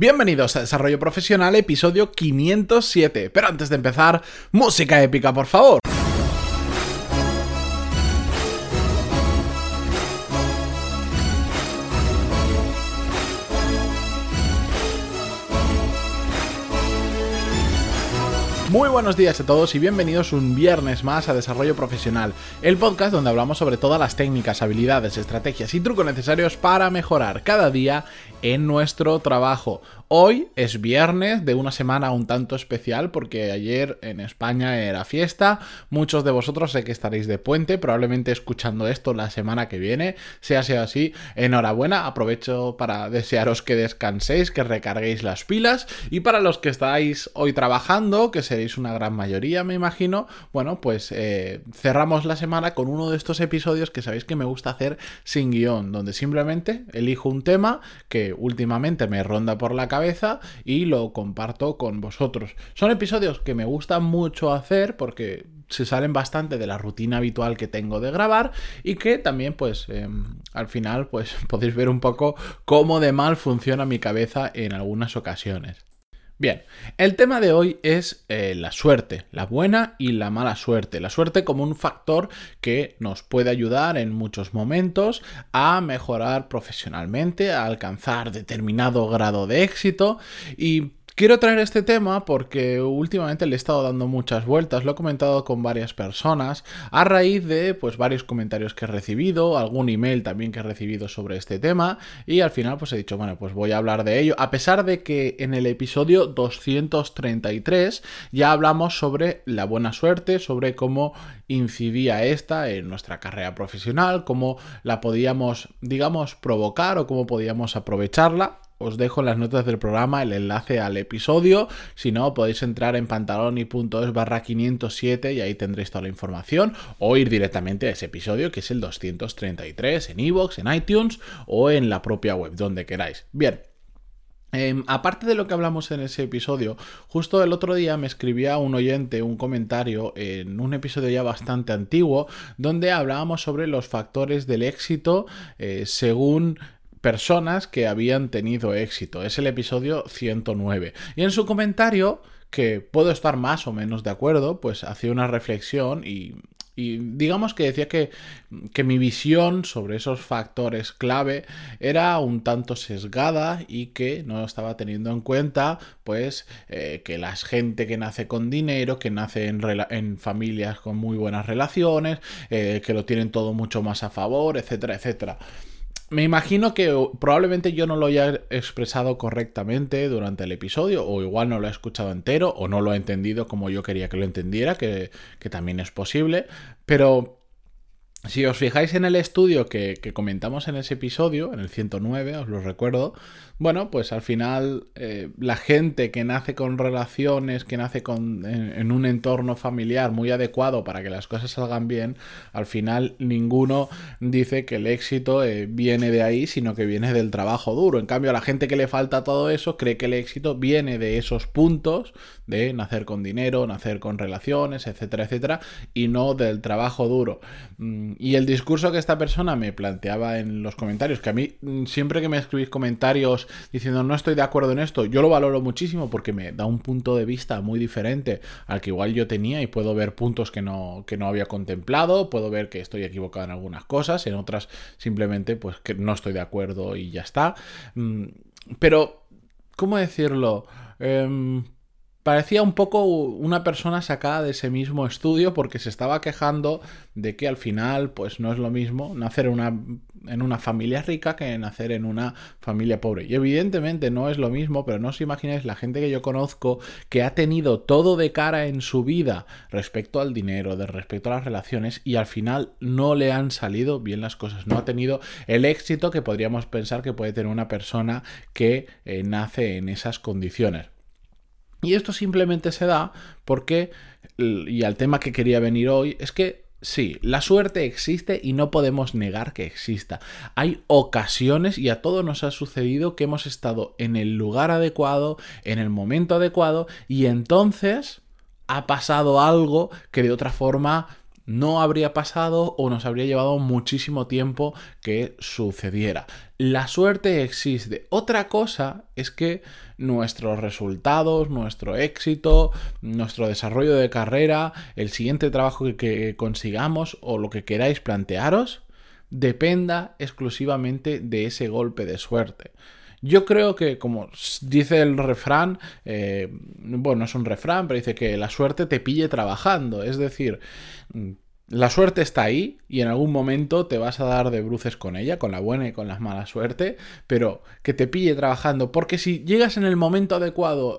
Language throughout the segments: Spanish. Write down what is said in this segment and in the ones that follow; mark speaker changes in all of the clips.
Speaker 1: Bienvenidos a Desarrollo Profesional, episodio 507. Pero antes de empezar, música épica, por favor. Muy buenos días a todos y bienvenidos un viernes más a Desarrollo Profesional, el podcast donde hablamos sobre todas las técnicas, habilidades, estrategias y trucos necesarios para mejorar cada día en nuestro trabajo. Hoy es viernes de una semana un tanto especial porque ayer en España era fiesta. Muchos de vosotros sé que estaréis de puente, probablemente escuchando esto la semana que viene. Sea sea así, enhorabuena. Aprovecho para desearos que descanséis, que recarguéis las pilas. Y para los que estáis hoy trabajando, que seréis una gran mayoría, me imagino, bueno, pues eh, cerramos la semana con uno de estos episodios que sabéis que me gusta hacer sin guion, donde simplemente elijo un tema que últimamente me ronda por la cabeza y lo comparto con vosotros. Son episodios que me gustan mucho hacer porque se salen bastante de la rutina habitual que tengo de grabar y que también pues em, al final pues podéis ver un poco cómo de mal funciona mi cabeza en algunas ocasiones. Bien, el tema de hoy es eh, la suerte, la buena y la mala suerte. La suerte como un factor que nos puede ayudar en muchos momentos a mejorar profesionalmente, a alcanzar determinado grado de éxito y Quiero traer este tema porque últimamente le he estado dando muchas vueltas, lo he comentado con varias personas, a raíz de pues varios comentarios que he recibido, algún email también que he recibido sobre este tema, y al final pues he dicho, bueno, pues voy a hablar de ello, a pesar de que en el episodio 233 ya hablamos sobre la buena suerte, sobre cómo incidía esta en nuestra carrera profesional, cómo la podíamos, digamos, provocar o cómo podíamos aprovecharla os dejo en las notas del programa el enlace al episodio. Si no, podéis entrar en pantaloni.es barra 507 y ahí tendréis toda la información. O ir directamente a ese episodio, que es el 233, en iVoox, en iTunes o en la propia web, donde queráis. Bien, em, aparte de lo que hablamos en ese episodio, justo el otro día me escribía un oyente un comentario en un episodio ya bastante antiguo donde hablábamos sobre los factores del éxito eh, según personas que habían tenido éxito. Es el episodio 109. Y en su comentario, que puedo estar más o menos de acuerdo, pues hacía una reflexión y, digamos que decía que, que, mi visión sobre esos factores clave era un tanto sesgada y que no estaba teniendo en cuenta pues eh, que la gente que nace con dinero, que nace en, en familias con muy buenas relaciones, eh, que lo tienen todo mucho más a favor, etcétera, etcétera. Me imagino que probablemente yo no lo haya expresado correctamente durante el episodio, o igual no lo he escuchado entero, o no lo he entendido como yo quería que lo entendiera, que, que también es posible, pero si os fijáis en el estudio que, comentamos en ese episodio, en el 109, os lo recuerdo, bueno, pues al final eh, la gente que nace con relaciones, que nace con, en, un entorno familiar muy adecuado para que las cosas salgan bien, al final ninguno dice que el éxito eh, viene de ahí, sino que viene del trabajo duro. En cambio, a la gente que le falta todo eso cree que el éxito viene de esos puntos de nacer con dinero, nacer con relaciones, etcétera, etcétera, y no del trabajo duro. Mm, y el discurso que esta persona me planteaba en los comentarios, que a mí mm, siempre que me escribís comentarios diciendo no estoy de acuerdo en esto, yo lo valoro muchísimo porque me da un punto de vista muy diferente al que igual yo tenía y puedo ver puntos que no, que no había contemplado, puedo ver que estoy equivocado en algunas cosas, en otras simplemente pues que no estoy de acuerdo y ya está. Mm, pero, ¿cómo decirlo? Em, parecía un poco una persona sacada de ese mismo estudio porque se estaba quejando de que al final pues no es lo mismo nacer en una, en una familia rica que nacer en una familia pobre. Y evidentemente no es lo mismo, pero no os imagináis la gente que yo conozco que ha tenido todo de cara en su vida respecto al dinero, de respecto a las relaciones y al final no le han salido bien las cosas, no ha tenido el éxito que podríamos pensar que puede tener una persona que eh, nace en esas condiciones. Y esto simplemente se da porque, y al tema que quería venir hoy, es que sí, la suerte existe y no podemos negar que exista. Hay ocasiones y a todos nos ha sucedido que hemos estado en el lugar adecuado, en el momento adecuado y entonces ha pasado algo que de otra forma no habría pasado o nos habría llevado muchísimo tiempo que sucediera. La suerte existe. Otra cosa es que nuestros resultados, nuestro éxito, nuestro desarrollo de carrera, el siguiente trabajo que, consigamos o lo que queráis plantearos, dependa exclusivamente de ese golpe de suerte. Yo creo que, como dice el refrán, eh, bueno, no es un refrán, pero dice que la suerte te pille trabajando. Es decir, la suerte está ahí y en algún momento te vas a dar de bruces con ella, con la buena y con la mala suerte, pero que te pille trabajando, porque si llegas en el momento adecuado,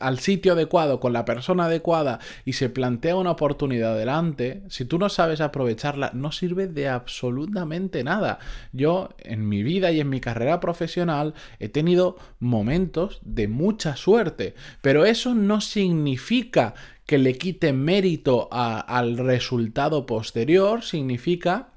Speaker 1: al sitio adecuado, con la persona adecuada y se plantea una oportunidad delante, si tú no sabes aprovecharla, no sirve de absolutamente nada. Yo en mi vida y en mi carrera profesional he tenido momentos de mucha suerte, pero eso no significa que le quite mérito al resultado posterior, significa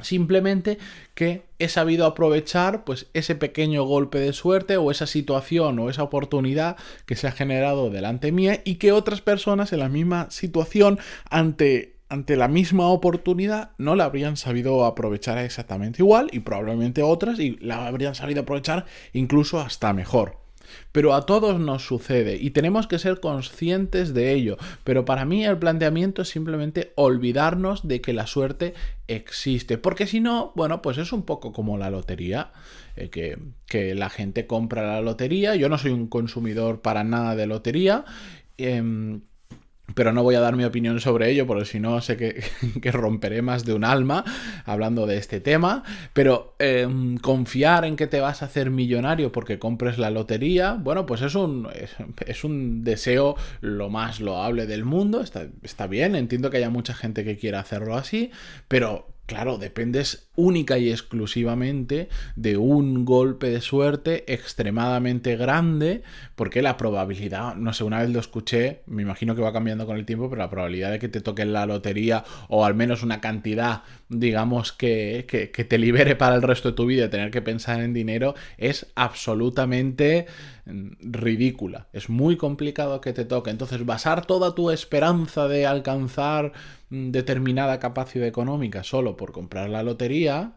Speaker 1: simplemente que he sabido aprovechar pues ese pequeño golpe de suerte o esa situación o esa oportunidad que se ha generado delante mía y que otras personas en la misma situación ante ante la misma oportunidad no la habrían sabido aprovechar exactamente igual y probablemente otras y la habrían sabido aprovechar incluso hasta mejor. Pero a todos nos sucede y tenemos que ser conscientes de ello. Pero para mí el planteamiento es simplemente olvidarnos de que la suerte existe. Porque si no, bueno, pues es un poco como la lotería. Eh, que, que, la gente compra la lotería. Yo no soy un consumidor para nada de lotería. Em, pero no voy a dar mi opinión sobre ello, porque si no sé que, romperé más de un alma hablando de este tema. Pero em, confiar en que te vas a hacer millonario porque compres la lotería, bueno, pues es un, es, un deseo lo más loable del mundo. Está, está bien, entiendo que haya mucha gente que quiera hacerlo así, pero Claro, dependes única y exclusivamente de un golpe de suerte extremadamente grande, porque la probabilidad, no sé, una vez lo escuché, me imagino que va cambiando con el tiempo, pero la probabilidad de que te toque la lotería o al menos una cantidad, digamos, que, que, que te libere para el resto de tu vida tener que pensar en dinero es absolutamente mm, ridícula. Es muy complicado que te toque. Entonces, basar toda tu esperanza de alcanzar determinada capacidad económica solo por comprar la lotería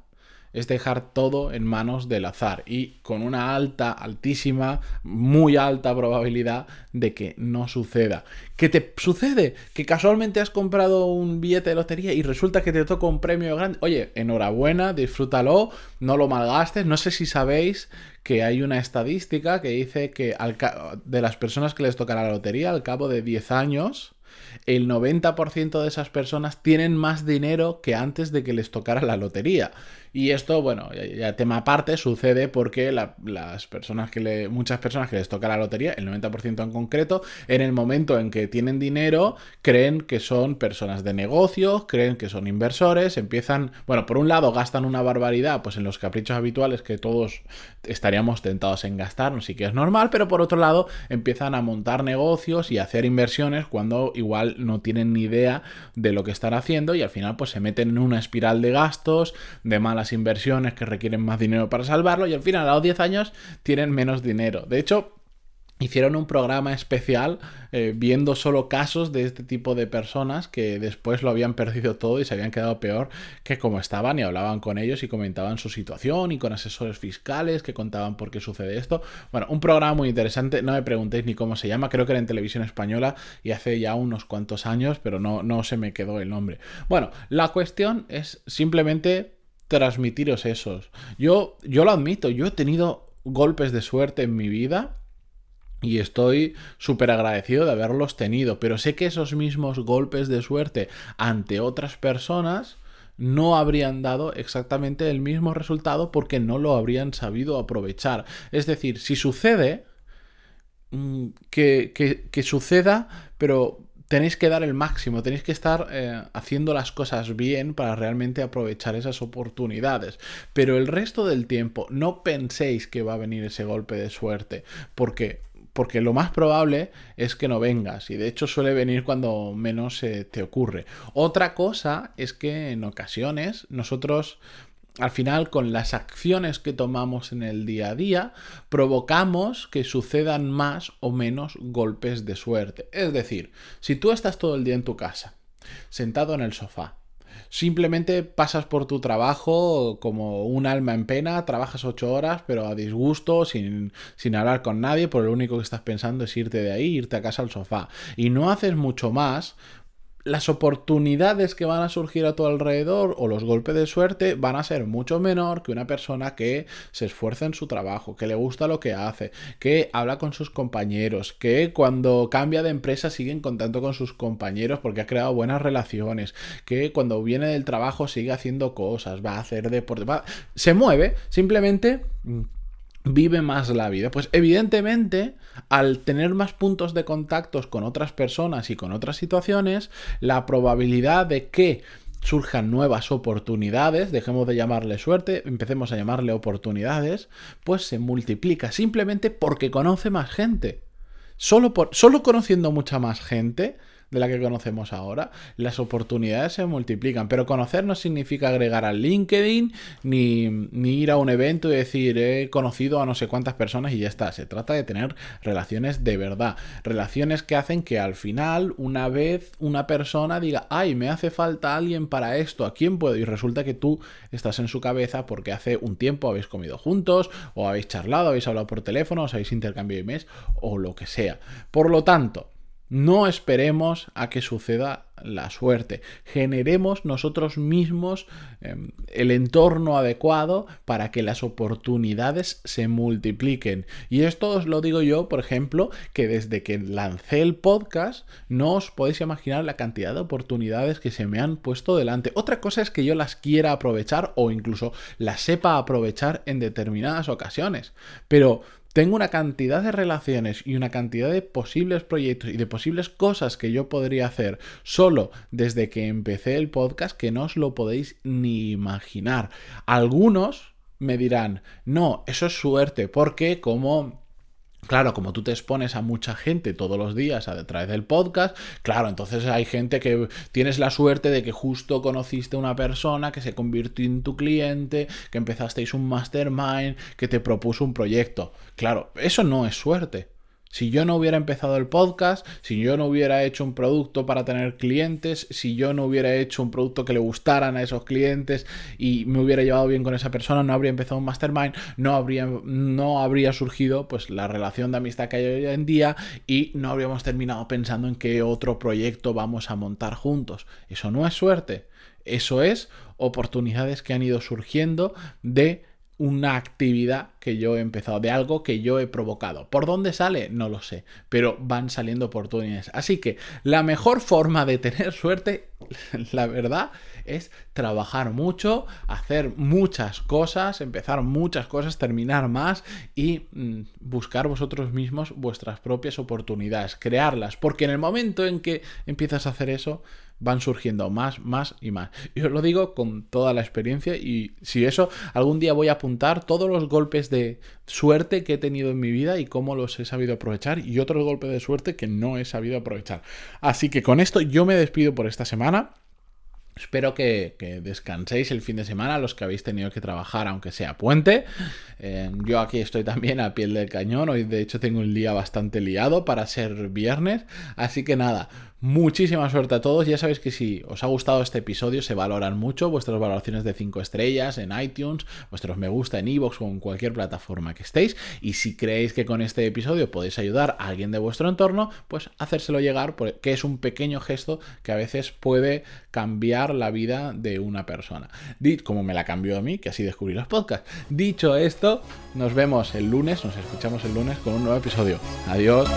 Speaker 1: es dejar todo en manos del azar y con una alta, altísima, muy alta probabilidad de que no suceda. ¿Qué te sucede? Que casualmente has comprado un billete de lotería y resulta que te toca un premio grande. Oye, enhorabuena, disfrútalo, no lo malgastes. No sé si sabéis que hay una estadística que dice que de las personas que les toca la lotería al cabo de 10 años, el 90% de esas personas tienen más dinero que antes de que les tocara la lotería. Y esto, bueno, ya, tema aparte, sucede porque las personas que le, muchas personas que les toca la lotería, el 90% en concreto, en el momento en que tienen dinero, creen que son personas de negocios, creen que son inversores, empiezan, bueno, por un lado gastan una barbaridad, pues en los caprichos habituales que todos estaríamos tentados en gastar, no sí que es normal, pero por otro lado empiezan a montar negocios y a hacer inversiones cuando igual no tienen ni idea de lo que están haciendo y al final pues se meten en una espiral de gastos, de mala las inversiones que requieren más dinero para salvarlo y al final a los 10 años tienen menos dinero. De hecho, hicieron un programa especial eh, viendo solo casos de este tipo de personas que después lo habían perdido todo y se habían quedado peor que como estaban y hablaban con ellos y comentaban su situación y con asesores fiscales que contaban por qué sucede esto. Bueno, un programa muy interesante, no me preguntéis ni cómo se llama, creo que era en televisión española y hace ya unos cuantos años, pero no, no se me quedó el nombre. Bueno, la cuestión es simplemente transmitiros esos. Yo, yo lo admito, yo he tenido golpes de suerte en mi vida y estoy súper agradecido de haberlos tenido, pero sé que esos mismos golpes de suerte ante otras personas no habrían dado exactamente el mismo resultado porque no lo habrían sabido aprovechar. Es decir, si sucede, mm, que, que, que suceda, pero tenéis que dar el máximo, tenéis que estar eh, haciendo las cosas bien para realmente aprovechar esas oportunidades. Pero el resto del tiempo no penséis que va a venir ese golpe de suerte, porque porque lo más probable es que no vengas y de hecho suele venir cuando menos te ocurre. Otra cosa es que en ocasiones nosotros al final, con las acciones que tomamos en el día a día, provocamos que sucedan más o menos golpes de suerte. Es decir, si tú estás todo el día en tu casa, sentado en el sofá, simplemente pasas por tu trabajo como un alma en pena, trabajas ocho horas, pero a disgusto, sin, sin hablar con nadie, por lo único que estás pensando es irte de ahí, irte a casa al sofá. Y no haces mucho más las oportunidades que van a surgir a tu alrededor o los golpes de suerte van a ser mucho menor que una persona que se esfuerza en su trabajo, que le gusta lo que hace, que habla con sus compañeros, que cuando cambia de empresa sigue en contacto con sus compañeros porque ha creado buenas relaciones, que cuando viene del trabajo sigue haciendo cosas, va a hacer deporte, se mueve, simplemente mm, vive más la vida? Pues evidentemente, al tener más puntos de contactos con otras personas y con otras situaciones, la probabilidad de que surjan nuevas oportunidades, dejemos de llamarle suerte, empecemos a llamarle oportunidades, pues se multiplica simplemente porque conoce más gente. Solo, por, solo conociendo mucha más gente, de la que conocemos ahora, las oportunidades se multiplican. Pero conocer no significa agregar al LinkedIn ni, ir a un evento y decir he conocido a no sé cuántas personas y ya está. Se trata de tener relaciones de verdad. Relaciones que hacen que al final, una vez una persona diga, ay, me hace falta alguien para esto, ¿a quién puedo? Y resulta que tú estás en su cabeza porque hace un tiempo habéis comido juntos, o habéis charlado, habéis hablado por teléfono, os habéis intercambiado emails, o lo que sea. Por lo tanto, no esperemos a que suceda la suerte. Generemos nosotros mismos em, el entorno adecuado para que las oportunidades se multipliquen. Y esto os lo digo yo, por ejemplo, que desde que lancé el podcast no os podéis imaginar la cantidad de oportunidades que se me han puesto delante. Otra cosa es que yo las quiera aprovechar o incluso las sepa aprovechar en determinadas ocasiones. Pero tengo una cantidad de relaciones y una cantidad de posibles proyectos y de posibles cosas que yo podría hacer solo desde que empecé el podcast que no os lo podéis ni imaginar. Algunos me dirán, no, eso es suerte, porque como Claro, como tú te expones a mucha gente todos los días a través del podcast, claro, entonces hay gente que tienes la suerte de que justo conociste una persona que se convirtió en tu cliente, que empezasteis un mastermind, que te propuso un proyecto. Claro, eso no es suerte. Si yo no hubiera empezado el podcast, si yo no hubiera hecho un producto para tener clientes, si yo no hubiera hecho un producto que le gustaran a esos clientes y me hubiera llevado bien con esa persona, no habría empezado un mastermind, no habría, no habría surgido pues la relación de amistad que hay hoy en día y no habríamos terminado pensando en qué otro proyecto vamos a montar juntos. Eso no es suerte, eso es oportunidades que han ido surgiendo de una actividad que yo he empezado, de algo que yo he provocado. ¿Por dónde sale? No lo sé, pero van saliendo oportunidades. Así que la mejor forma de tener suerte, la verdad, es trabajar mucho, hacer muchas cosas, empezar muchas cosas, terminar más y mm, buscar vosotros mismos vuestras propias oportunidades, crearlas, porque en el momento en que empiezas a hacer eso, van surgiendo más, más y más. Y os lo digo con toda la experiencia y si eso, algún día voy a apuntar todos los golpes de suerte que he tenido en mi vida y cómo los he sabido aprovechar y otros golpes de suerte que no he sabido aprovechar. Así que con esto yo me despido por esta semana. Espero que, descanséis el fin de semana, los que habéis tenido que trabajar, aunque sea puente. Eh, yo aquí estoy también a piel del cañón. Hoy, de hecho, tengo un día bastante liado para ser viernes. Así que nada, Muchísima suerte a todos. Ya sabéis que si os ha gustado este episodio, se valoran mucho vuestras valoraciones de 5 estrellas en iTunes, vuestros me gusta en iVoox o en cualquier plataforma que estéis. Y si creéis que con este episodio podéis ayudar a alguien de vuestro entorno, pues hacérselo llegar, que es un pequeño gesto que a veces puede cambiar la vida de una persona. Como me la cambió a mí, que así descubrí los podcasts. Dicho esto, nos vemos el lunes, nos escuchamos el lunes con un nuevo episodio. Adiós.